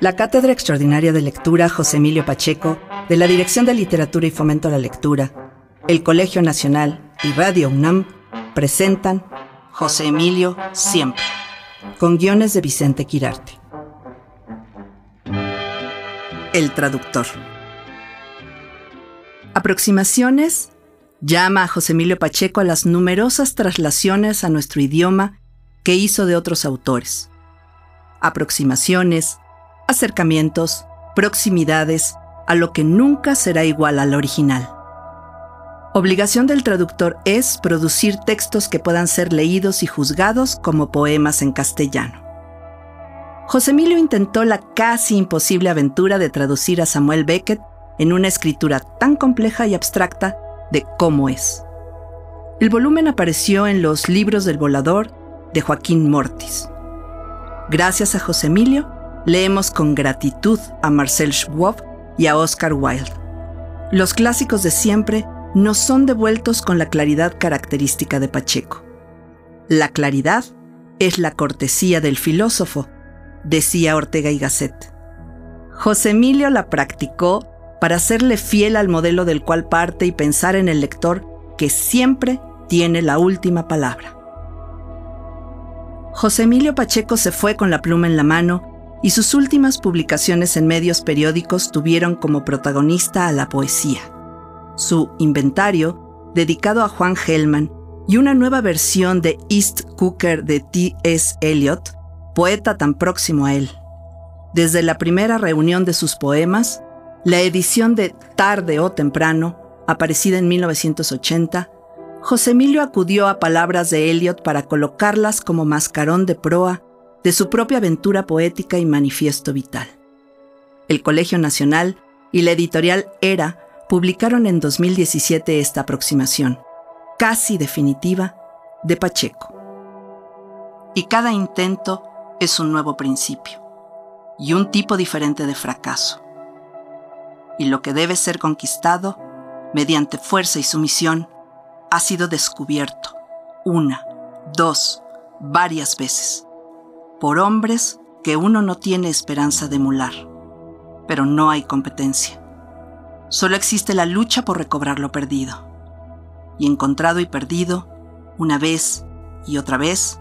La Cátedra Extraordinaria de Lectura José Emilio Pacheco, de la Dirección de Literatura y Fomento a la Lectura, el Colegio Nacional y Radio UNAM presentan José Emilio Siempre, con guiones de Vicente Quirarte. El traductor. Aproximaciones llama a José Emilio Pacheco a las numerosas traslaciones a nuestro idioma que hizo de otros autores. Aproximaciones, acercamientos, proximidades a lo que nunca será igual al original. Obligación del traductor es producir textos que puedan ser leídos y juzgados como poemas en castellano. José Emilio intentó la casi imposible aventura de traducir a Samuel Beckett en una escritura tan compleja y abstracta de cómo es. El volumen apareció en los Libros del Volador de Joaquín Mortis. Gracias a José Emilio, leemos con gratitud a Marcel Schwab y a Oscar Wilde. Los clásicos de siempre nos son devueltos con la claridad característica de Pacheco. La claridad es la cortesía del filósofo, decía Ortega y Gasset. José Emilio la practicó para serle fiel al modelo del cual parte y pensar en el lector que siempre tiene la última palabra. José Emilio Pacheco se fue con la pluma en la mano y sus últimas publicaciones en medios periódicos tuvieron como protagonista a la poesía. Su inventario, dedicado a Juan Hellman, y una nueva versión de East Cooker de T.S. Eliot, poeta tan próximo a él. Desde la primera reunión de sus poemas, la edición de Tarde o Temprano, aparecida en 1980, José Emilio acudió a palabras de Eliot para colocarlas como mascarón de proa de su propia aventura poética y manifiesto vital. El Colegio Nacional y la editorial Era publicaron en 2017 esta aproximación, casi definitiva, de Pacheco. Y cada intento es un nuevo principio y un tipo diferente de fracaso. Y lo que debe ser conquistado, mediante fuerza y sumisión, ha sido descubierto una, dos, varias veces, por hombres que uno no tiene esperanza de emular, pero no hay competencia. Solo existe la lucha por recobrar lo perdido. Y encontrado y perdido, una vez y otra vez,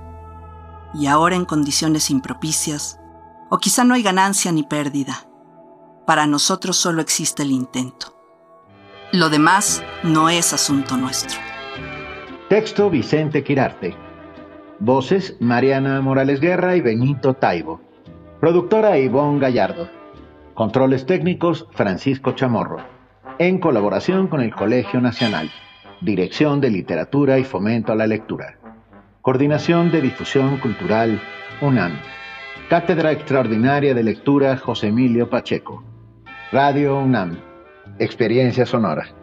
y ahora en condiciones impropicias, o quizá no hay ganancia ni pérdida. Para nosotros solo existe el intento. Lo demás no es asunto nuestro. Texto Vicente Quirarte. Voces Mariana Morales Guerra y Benito Taibo. Productora Ivonne Gallardo. Controles técnicos Francisco Chamorro. En colaboración con el Colegio Nacional. Dirección de Literatura y Fomento a la Lectura. Coordinación de Difusión Cultural UNAM. Cátedra Extraordinaria de Lectura José Emilio Pacheco. Radio UNAM. Experiencia Sonora.